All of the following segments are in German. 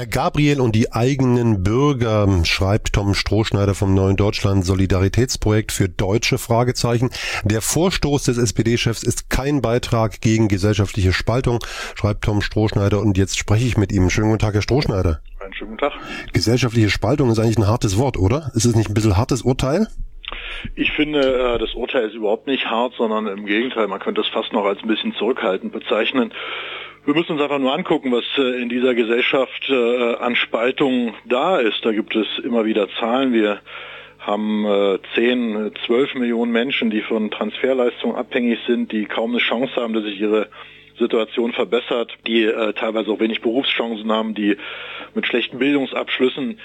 Herr Gabriel und die eigenen Bürger, schreibt Tom Strohschneider vom Neuen Deutschland Solidaritätsprojekt für deutsche Fragezeichen. Der Vorstoß des SPD-Chefs ist kein Beitrag gegen gesellschaftliche Spaltung, schreibt Tom Strohschneider. Und jetzt spreche ich mit ihm. Schönen guten Tag, Herr Strohschneider. Einen schönen guten Tag. Gesellschaftliche Spaltung ist eigentlich ein hartes Wort, oder? Ist es nicht ein bisschen hartes Urteil? Ich finde, äh, das Urteil ist überhaupt nicht hart, sondern im Gegenteil, man könnte es fast noch als ein bisschen zurückhaltend bezeichnen. Wir müssen uns einfach nur angucken, was äh, in dieser Gesellschaft äh, an Spaltung da ist. Da gibt es immer wieder Zahlen. Wir haben 10, 12 Millionen Menschen, die von Transferleistungen abhängig sind, die kaum eine Chance haben, dass sich ihre Situation verbessert, die teilweise auch wenig Berufschancen haben, die mit schlechten Bildungsabschlüssen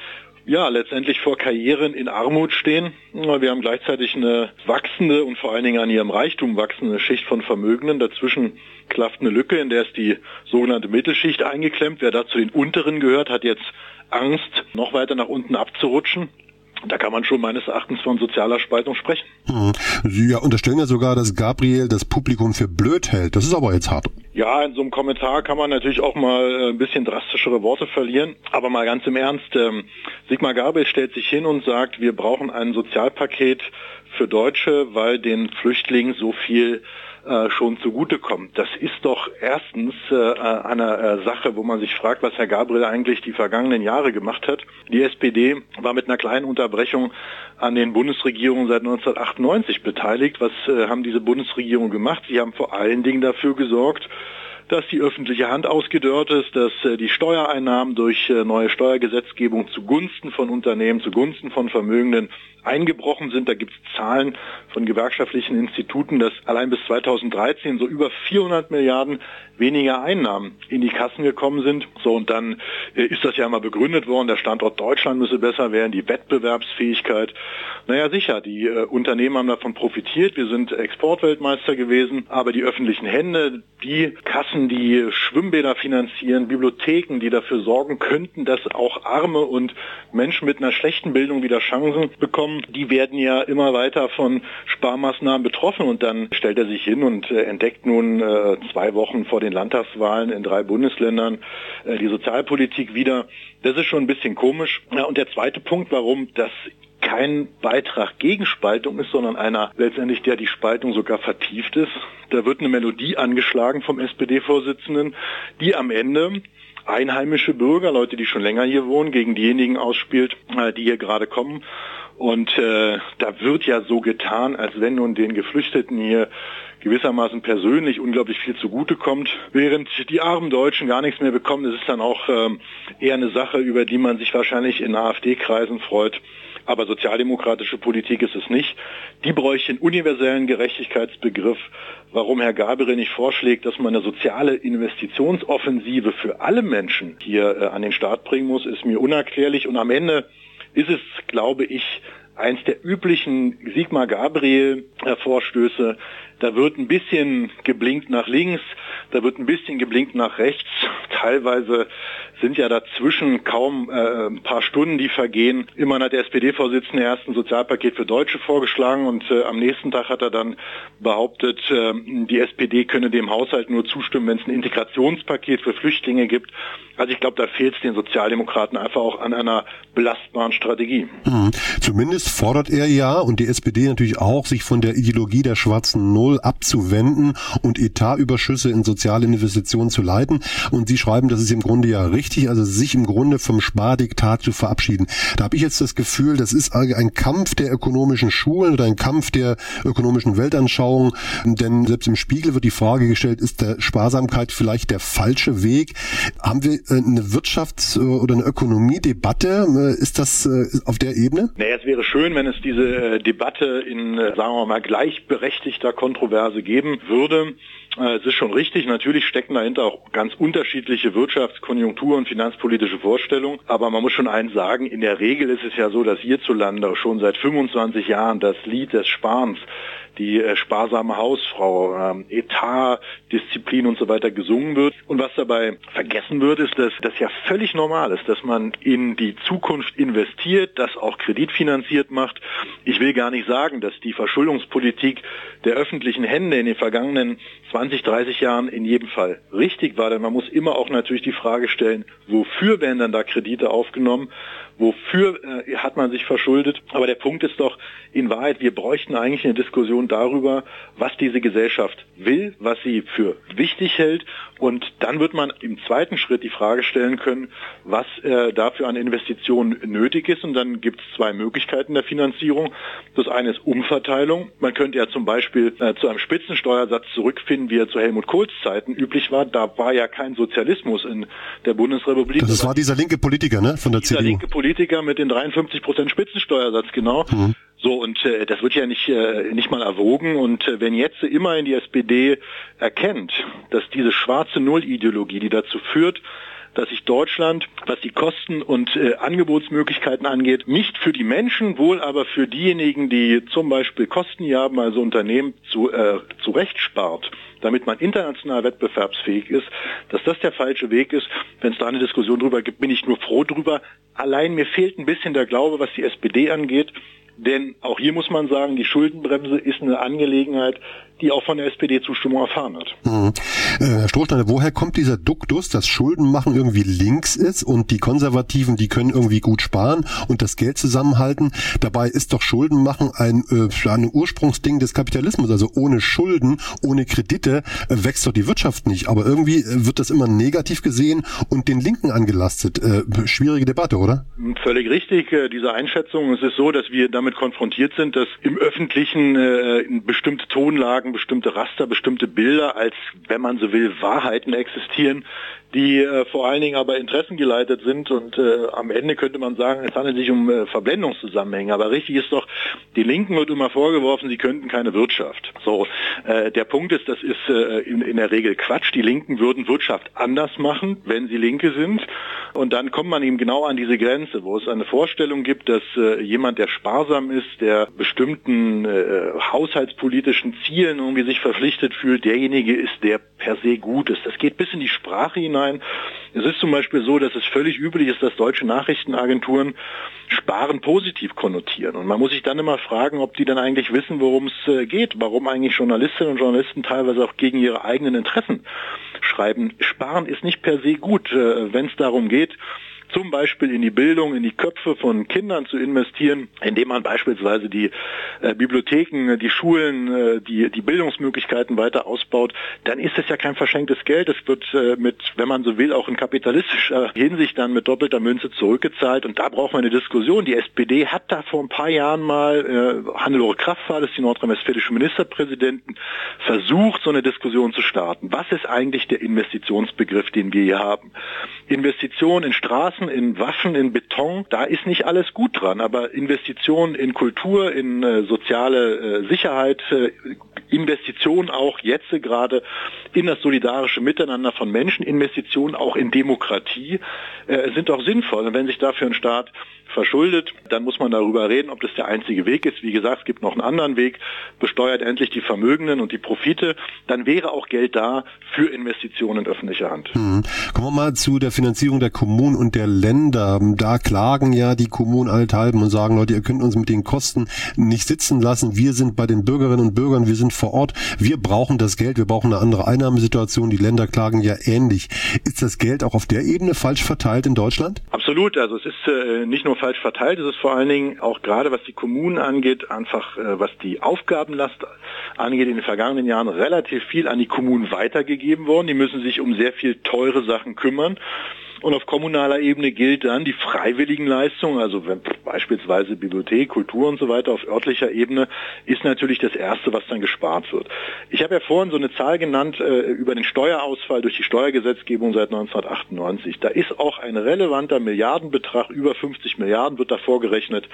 ja, letztendlich vor Karrieren in Armut stehen. Wir haben gleichzeitig eine wachsende und vor allen Dingen an ihrem Reichtum wachsende Schicht von Vermögenden. Dazwischen klafft eine Lücke, in der ist die sogenannte Mittelschicht eingeklemmt. Wer da zu den unteren gehört, hat jetzt Angst, noch weiter nach unten abzurutschen. Da kann man schon meines Erachtens von sozialer Spaltung sprechen. Mhm. Sie ja, unterstellen ja sogar, dass Gabriel das Publikum für blöd hält. Das ist aber jetzt hart. Ja, in so einem Kommentar kann man natürlich auch mal äh, ein bisschen drastischere Worte verlieren. Aber mal ganz im Ernst, ähm, Sigmar Gabriel stellt sich hin und sagt, wir brauchen ein Sozialpaket für Deutsche, weil den Flüchtlingen so viel äh, schon zugutekommt. Das ist doch erstens äh, eine äh, Sache, wo man sich fragt, was Herr Gabriel eigentlich die vergangenen Jahre gemacht hat. Die SPD war mit einer kleinen Unterbrechung an den Bundesregierungen seit 1998 beteiligt. Was äh, haben diese Bundesregierungen gemacht? Sie haben vor allen Dingen dafür gesorgt, dass die öffentliche Hand ausgedörrt ist, dass äh, die Steuereinnahmen durch äh, neue Steuergesetzgebung zugunsten von Unternehmen, zugunsten von Vermögenden eingebrochen sind. Da gibt es Zahlen von gewerkschaftlichen Instituten, dass allein bis 2013 so über 400 Milliarden weniger Einnahmen in die Kassen gekommen sind. So und dann äh, ist das ja mal begründet worden, der Standort Deutschland müsse besser werden, die Wettbewerbsfähigkeit. Naja, sicher, die Unternehmen haben davon profitiert. Wir sind Exportweltmeister gewesen, aber die öffentlichen Hände, die Kassen, die Schwimmbäder finanzieren, Bibliotheken, die dafür sorgen könnten, dass auch Arme und Menschen mit einer schlechten Bildung wieder Chancen bekommen, die werden ja immer weiter von Sparmaßnahmen betroffen und dann stellt er sich hin und äh, entdeckt nun äh, zwei Wochen vor den Landtagswahlen in drei Bundesländern äh, die Sozialpolitik wieder. Das ist schon ein bisschen komisch. Ja, und der zweite Punkt, warum das kein Beitrag gegen Spaltung ist, sondern einer letztendlich, der die Spaltung sogar vertieft ist. Da wird eine Melodie angeschlagen vom SPD-Vorsitzenden, die am Ende einheimische Bürger, Leute, die schon länger hier wohnen, gegen diejenigen ausspielt, die hier gerade kommen. Und äh, da wird ja so getan, als wenn nun den Geflüchteten hier gewissermaßen persönlich unglaublich viel zugutekommt, während die armen Deutschen gar nichts mehr bekommen. Das ist dann auch ähm, eher eine Sache, über die man sich wahrscheinlich in AfD-Kreisen freut. Aber sozialdemokratische Politik ist es nicht. Die bräuchte einen universellen Gerechtigkeitsbegriff. Warum Herr Gabriel nicht vorschlägt, dass man eine soziale Investitionsoffensive für alle Menschen hier äh, an den Start bringen muss, ist mir unerklärlich. Und am Ende ist es, glaube ich, eins der üblichen Sigmar Gabriel Vorstöße. Da wird ein bisschen geblinkt nach links, da wird ein bisschen geblinkt nach rechts. Teilweise sind ja dazwischen kaum äh, ein paar Stunden, die vergehen. Immerhin hat der SPD-Vorsitzende erst ein Sozialpaket für Deutsche vorgeschlagen und äh, am nächsten Tag hat er dann behauptet, äh, die SPD könne dem Haushalt nur zustimmen, wenn es ein Integrationspaket für Flüchtlinge gibt. Also ich glaube, da fehlt es den Sozialdemokraten einfach auch an einer belastbaren Strategie. Mhm. Zumindest fordert er ja und die SPD natürlich auch, sich von der Ideologie der schwarzen Null abzuwenden und Etatüberschüsse in soziale Investitionen zu leiten. Und Sie schreiben, das ist im Grunde ja richtig, also sich im Grunde vom Spardiktat zu verabschieden. Da habe ich jetzt das Gefühl, das ist ein Kampf der ökonomischen Schulen oder ein Kampf der ökonomischen Weltanschauung. Denn selbst im Spiegel wird die Frage gestellt, ist der Sparsamkeit vielleicht der falsche Weg? Haben wir äh, eine Wirtschafts- oder eine Ökonomiedebatte? Äh, ist das äh, auf der Ebene? Naja, es wäre schön, wenn es diese Debatte in, sagen wir mal, gleichberechtigter Kontroverse geben würde. Es ist schon richtig, natürlich stecken dahinter auch ganz unterschiedliche Wirtschaftskonjunktur- und finanzpolitische Vorstellungen. Aber man muss schon eins sagen, in der Regel ist es ja so, dass hierzulande schon seit 25 Jahren das Lied des Sparens die äh, sparsame Hausfrau, ähm, Etat, Disziplin und so weiter gesungen wird. Und was dabei vergessen wird, ist, dass das ja völlig normal ist, dass man in die Zukunft investiert, das auch kreditfinanziert macht. Ich will gar nicht sagen, dass die Verschuldungspolitik der öffentlichen Hände in den vergangenen 20, 30 Jahren in jedem Fall richtig war, denn man muss immer auch natürlich die Frage stellen, wofür werden dann da Kredite aufgenommen? Wofür äh, hat man sich verschuldet? Aber der Punkt ist doch, in Wahrheit, wir bräuchten eigentlich eine Diskussion darüber, was diese Gesellschaft will, was sie für wichtig hält. Und dann wird man im zweiten Schritt die Frage stellen können, was äh, dafür an Investitionen nötig ist. Und dann gibt es zwei Möglichkeiten der Finanzierung. Das eine ist Umverteilung. Man könnte ja zum Beispiel äh, zu einem Spitzensteuersatz zurückfinden, wie er zu Helmut Kohls Zeiten üblich war. Da war ja kein Sozialismus in der Bundesrepublik. Das, war dieser linke Politiker, ne, von der CDU. Politiker mit den 53 Prozent Spitzensteuersatz, genau. Mhm. So, und äh, das wird ja nicht, äh, nicht mal erwogen. Und äh, wenn jetzt immerhin die SPD erkennt, dass diese schwarze Null-Ideologie, die dazu führt, dass sich Deutschland, was die Kosten und äh, Angebotsmöglichkeiten angeht, nicht für die Menschen, wohl aber für diejenigen, die zum Beispiel Kosten haben, also Unternehmen zu, äh, zurecht spart, damit man international wettbewerbsfähig ist, dass das der falsche Weg ist. Wenn es da eine Diskussion drüber gibt, bin ich nur froh drüber. Allein mir fehlt ein bisschen der Glaube, was die SPD angeht. Denn auch hier muss man sagen, die Schuldenbremse ist eine Angelegenheit, die auch von der SPD Zustimmung erfahren hat. Mhm. Äh, Herr Strohsteiner, woher kommt dieser Duktus, dass Schuldenmachen irgendwie links ist und die Konservativen, die können irgendwie gut sparen und das Geld zusammenhalten? Dabei ist doch Schuldenmachen ein, äh, ein Ursprungsding des Kapitalismus. Also ohne Schulden, ohne Kredite wächst doch die Wirtschaft nicht. Aber irgendwie äh, wird das immer negativ gesehen und den Linken angelastet. Äh, schwierige Debatte, oder? Völlig richtig, äh, diese Einschätzung. Es ist so, dass wir damit konfrontiert sind, dass im Öffentlichen bestimmte Tonlagen bestimmte Raster, bestimmte Bilder, als wenn man so will, Wahrheiten existieren, die äh, vor allen Dingen aber interessengeleitet sind und äh, am Ende könnte man sagen, es handelt sich um äh, Verblendungszusammenhänge. Aber richtig ist doch, die Linken wird immer vorgeworfen, sie könnten keine Wirtschaft. So, äh, der Punkt ist, das ist äh, in, in der Regel Quatsch. Die Linken würden Wirtschaft anders machen, wenn sie Linke sind. Und dann kommt man eben genau an diese Grenze, wo es eine Vorstellung gibt, dass äh, jemand, der sparsam ist, der bestimmten äh, haushaltspolitischen Zielen irgendwie sich verpflichtet fühlt, derjenige ist, der per se gut ist. Das geht bis in die Sprache hinein. Es ist zum Beispiel so, dass es völlig üblich ist, dass deutsche Nachrichtenagenturen Sparen positiv konnotieren. Und man muss sich dann immer fragen, ob die dann eigentlich wissen, worum es äh, geht, warum eigentlich Journalistinnen und Journalisten teilweise auch gegen ihre eigenen Interessen schreiben. Sparen ist nicht per se gut, äh, wenn es darum geht, zum Beispiel in die Bildung, in die Köpfe von Kindern zu investieren, indem man beispielsweise die äh, Bibliotheken, die Schulen, äh, die, die Bildungsmöglichkeiten weiter ausbaut, dann ist es ja kein verschenktes Geld. Es wird äh, mit, wenn man so will, auch in kapitalistischer Hinsicht dann mit doppelter Münze zurückgezahlt. Und da braucht man eine Diskussion. Die SPD hat da vor ein paar Jahren mal, äh, Hannelore Kraft war das, die nordrhein-westfälische Ministerpräsidentin, versucht, so eine Diskussion zu starten. Was ist eigentlich der Investitionsbegriff, den wir hier haben? Investition in Straßen, Straßen, in Waffen, in Beton, da ist nicht alles gut dran. Aber Investitionen in Kultur, in äh, soziale äh, Sicherheit, äh, Investitionen auch jetzt gerade in das solidarische Miteinander von Menschen, Investitionen auch in Demokratie äh, sind doch sinnvoll. Und wenn sich dafür ein Staat verschuldet, dann muss man darüber reden, ob das der einzige Weg ist. Wie gesagt, es gibt noch einen anderen Weg, besteuert endlich die Vermögenden und die Profite, dann wäre auch Geld da für Investitionen in öffentlicher Hand. Hm. Kommen wir mal zu der Finanzierung der Kommunen und der Länder. Da klagen ja die Kommunen allenthalben und sagen, Leute, ihr könnt uns mit den Kosten nicht sitzen lassen. Wir sind bei den Bürgerinnen und Bürgern, wir sind vor Ort. Wir brauchen das Geld, wir brauchen eine andere Einnahmesituation. Die Länder klagen ja ähnlich. Ist das Geld auch auf der Ebene falsch verteilt in Deutschland? Absolut. Also es ist äh, nicht nur falsch verteilt, es ist vor allen Dingen auch gerade was die Kommunen angeht, einfach äh, was die Aufgabenlast angeht, in den vergangenen Jahren relativ viel an die Kommunen weitergegeben worden. Die müssen sich um sehr viel teure Sachen kümmern. Und auf kommunaler Ebene gilt dann die freiwilligen Leistungen, also wenn beispielsweise Bibliothek, Kultur und so weiter auf örtlicher Ebene, ist natürlich das Erste, was dann gespart wird. Ich habe ja vorhin so eine Zahl genannt äh, über den Steuerausfall durch die Steuergesetzgebung seit 1998. Da ist auch ein relevanter Milliardenbetrag, über 50 Milliarden wird da vorgerechnet,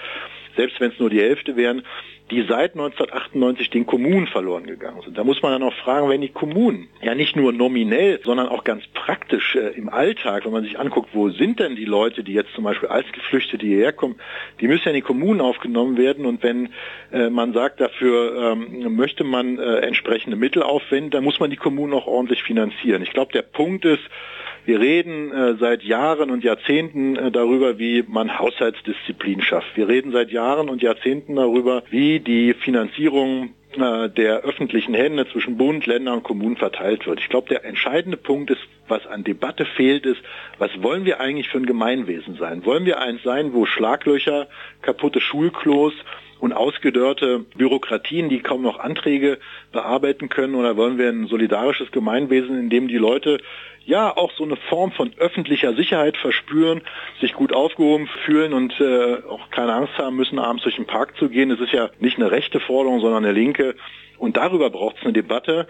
selbst wenn es nur die Hälfte wären, die seit 1998 den Kommunen verloren gegangen sind. Da muss man dann auch fragen, wenn die Kommunen ja nicht nur nominell, sondern auch ganz praktisch äh, im Alltag, wenn man sich anguckt, wo sind denn die Leute, die jetzt zum Beispiel als Geflüchtete hierher kommen, die müssen ja in die Kommunen aufgenommen werden und wenn äh, man sagt, dafür ähm, möchte man äh, entsprechende Mittel aufwenden, dann muss man die Kommunen auch ordentlich finanzieren. Ich glaube, der Punkt ist, wir reden äh, seit Jahren und Jahrzehnten äh, darüber, wie man Haushaltsdisziplin schafft. Wir reden seit Jahren und Jahrzehnten darüber, wie die Finanzierung äh, der öffentlichen Hände zwischen Bund, Ländern und Kommunen verteilt wird. Ich glaube, der entscheidende Punkt ist, was an Debatte fehlt, ist, was wollen wir eigentlich für ein Gemeinwesen sein? Wollen wir eins sein, wo Schlaglöcher, kaputte Schulklos und ausgedörrte Bürokratien, die kaum noch Anträge bearbeiten können, oder wollen wir ein solidarisches Gemeinwesen, in dem die Leute ja auch so eine Form von öffentlicher Sicherheit verspüren, sich gut aufgehoben fühlen und äh, auch keine Angst haben müssen, abends durch den Park zu gehen. Es ist ja nicht eine rechte Forderung, sondern eine linke. Und darüber braucht es eine Debatte.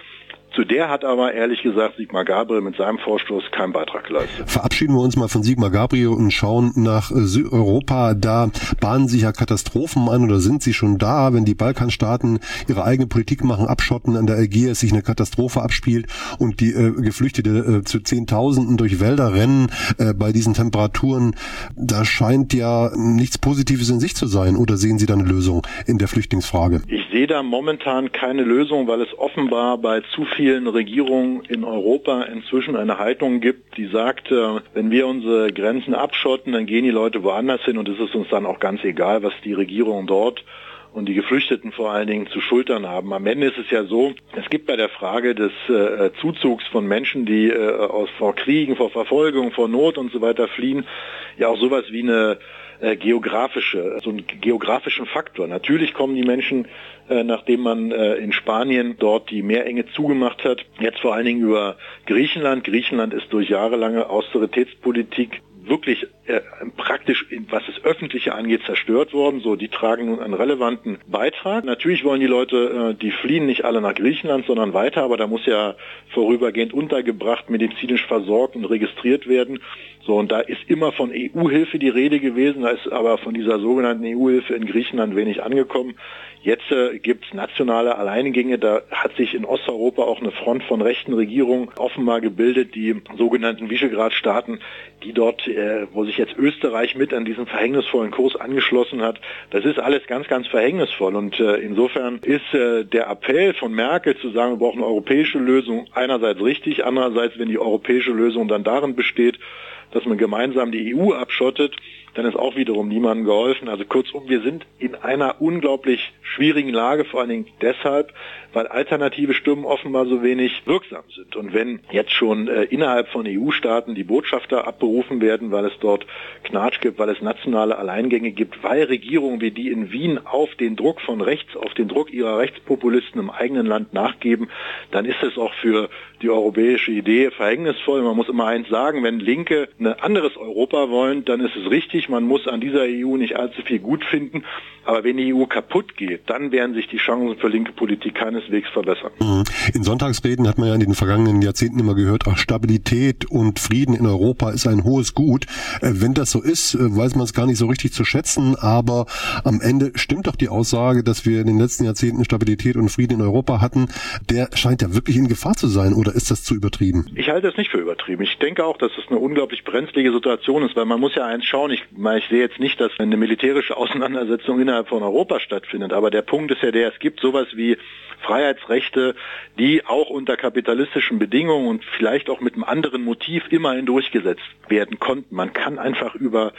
Zu der hat aber ehrlich gesagt Sigmar Gabriel mit seinem Vorstoß keinen Beitrag geleistet. Verabschieden wir uns mal von Sigmar Gabriel und schauen nach äh, Europa. Da bahnen sich ja Katastrophen an oder sind sie schon da, wenn die Balkanstaaten ihre eigene Politik machen, abschotten, an der Ägäis sich eine Katastrophe abspielt und die äh, Geflüchtete äh, zu Zehntausenden durch Wälder rennen äh, bei diesen Temperaturen. Da scheint ja nichts Positives in sich zu sein. Oder sehen Sie da eine Lösung in der Flüchtlingsfrage? Ich sehe da momentan keine Lösung, weil es offenbar bei zu viel vielen Regierungen in Europa inzwischen eine Haltung gibt, die sagt, äh, wenn wir unsere Grenzen abschotten, dann gehen die Leute woanders hin und es ist uns dann auch ganz egal, was die Regierungen dort und die Geflüchteten vor allen Dingen zu schultern haben. Am Ende ist es ja so, es gibt bei der Frage des äh, Zuzugs von Menschen, die äh, aus vor Kriegen, vor Verfolgung, vor Not und so weiter fliehen, ja auch sowas wie eine äh, geografische, so einen geografischen Faktor. Natürlich kommen die Menschen, äh, nachdem man äh, in Spanien dort die Meerenge zugemacht hat, jetzt vor allen Dingen über Griechenland. Griechenland ist durch jahrelange Austeritätspolitik wirklich äh, praktisch, was das Öffentliche angeht, zerstört worden. So, die tragen nun einen relevanten Beitrag. Natürlich wollen die Leute, äh, die fliehen nicht alle nach Griechenland, sondern weiter, aber da muss ja vorübergehend untergebracht, medizinisch versorgt und registriert werden. So, und da ist immer von EU-Hilfe die Rede gewesen, da ist aber von dieser sogenannten EU-Hilfe in Griechenland wenig angekommen. Jetzt äh, gibt es nationale Alleingänge, da hat sich in Osteuropa auch eine Front von rechten Regierungen offenbar gebildet, die sogenannten Visegrad-Staaten, die dort, äh, wo sich jetzt Österreich mit an diesen verhängnisvollen Kurs angeschlossen hat. Das ist alles ganz, ganz verhängnisvoll und äh, insofern ist äh, der Appell von Merkel zu sagen, wir brauchen eine europäische Lösung einerseits richtig, andererseits, wenn die europäische Lösung dann darin besteht, dass man gemeinsam die EU abschottet, dann ist auch wiederum niemandem geholfen. Also kurzum, wir sind in einer unglaublich schwierigen Lage, vor allen Dingen deshalb, weil alternative Stimmen offenbar so wenig wirksam sind. Und wenn jetzt schon äh, innerhalb von EU-Staaten die Botschafter abberufen werden, weil es dort Knatsch gibt, weil es nationale Alleingänge gibt, weil Regierungen wie die in Wien auf den Druck von rechts, auf den Druck ihrer Rechtspopulisten im eigenen Land nachgeben, dann ist es auch für die europäische Idee verhängnisvoll. Man muss immer eins sagen, wenn Linke ein anderes Europa wollen, dann ist es richtig, man muss an dieser EU nicht allzu viel gut finden. Aber wenn die EU kaputt geht, dann werden sich die Chancen für linke Politik keineswegs verbessern. Mhm. In Sonntagsreden hat man ja in den vergangenen Jahrzehnten immer gehört, ach, Stabilität und Frieden in Europa ist ein hohes Gut. Äh, wenn das so ist, äh, weiß man es gar nicht so richtig zu schätzen, aber am Ende stimmt doch die Aussage, dass wir in den letzten Jahrzehnten Stabilität und Frieden in Europa hatten. Der scheint ja wirklich in Gefahr zu sein, oder ist das zu übertrieben? Ich halte es nicht für übertrieben. Ich denke auch, dass es eine unglaublich brenzlige Situation ist, weil man muss ja eins schauen, ich, ich sehe jetzt nicht, dass eine militärische Auseinandersetzung in innerhalb von Europa stattfindet. Aber der Punkt ist ja der, es gibt sowas wie Freiheitsrechte, die auch unter kapitalistischen Bedingungen und vielleicht auch mit einem anderen Motiv immerhin durchgesetzt werden konnten. Man kann einfach über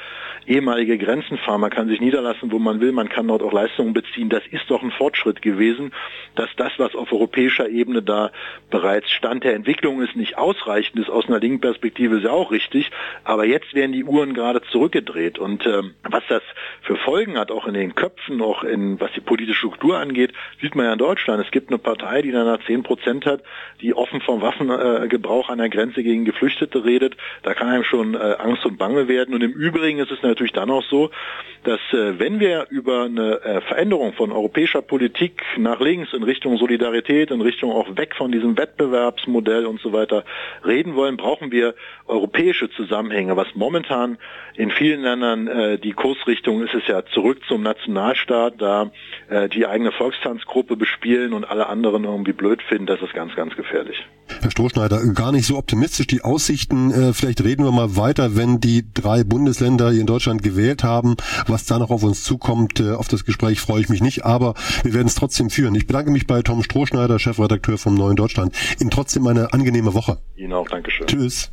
ehemalige Grenzen fahren, man kann sich niederlassen, wo man will, man kann dort auch Leistungen beziehen. Das ist doch ein Fortschritt gewesen, dass das, was auf europäischer Ebene da bereits Stand der Entwicklung ist, nicht ausreichend ist. Aus einer linken Perspektive ist ja auch richtig. Aber jetzt werden die Uhren gerade zurückgedreht. Und ähm, was das für Folgen hat, auch in den Köpfen, auch in, was die politische Struktur angeht, sieht man ja in Deutschland. Es gibt eine Partei, die dann nach 10 Prozent hat, die offen vom Waffengebrauch an der Grenze gegen Geflüchtete redet. Da kann einem schon äh, Angst und Bange werden. Und im Übrigen ist es natürlich dann auch so, dass äh, wenn wir über eine äh, Veränderung von europäischer Politik nach links in Richtung Solidarität, in Richtung auch weg von diesem Wettbewerbsmodell und so weiter reden wollen, brauchen wir europäische Zusammenhänge. Was momentan in vielen Ländern die Kursrichtung ist, ist ja zurück zum Nationalstaat, da äh, die eigene Volkstanzgruppe bespielen und alle anderen irgendwie blöd finden. Das ist ganz, ganz gefährlich. Herr Strohschneider, gar nicht so optimistisch die Aussichten. Äh, vielleicht reden wir mal weiter, wenn die drei Bundesländer hier in Deutschland gewählt haben. Was da noch auf uns zukommt, äh, auf das Gespräch freue ich mich nicht, aber wir werden es trotzdem führen. Ich bedanke mich bei Tom Strohschneider, Chefredakteur vom Neuen Deutschland. Ihnen trotzdem eine angenehme Woche. Ihnen auch, Dankeschön. Tschüss.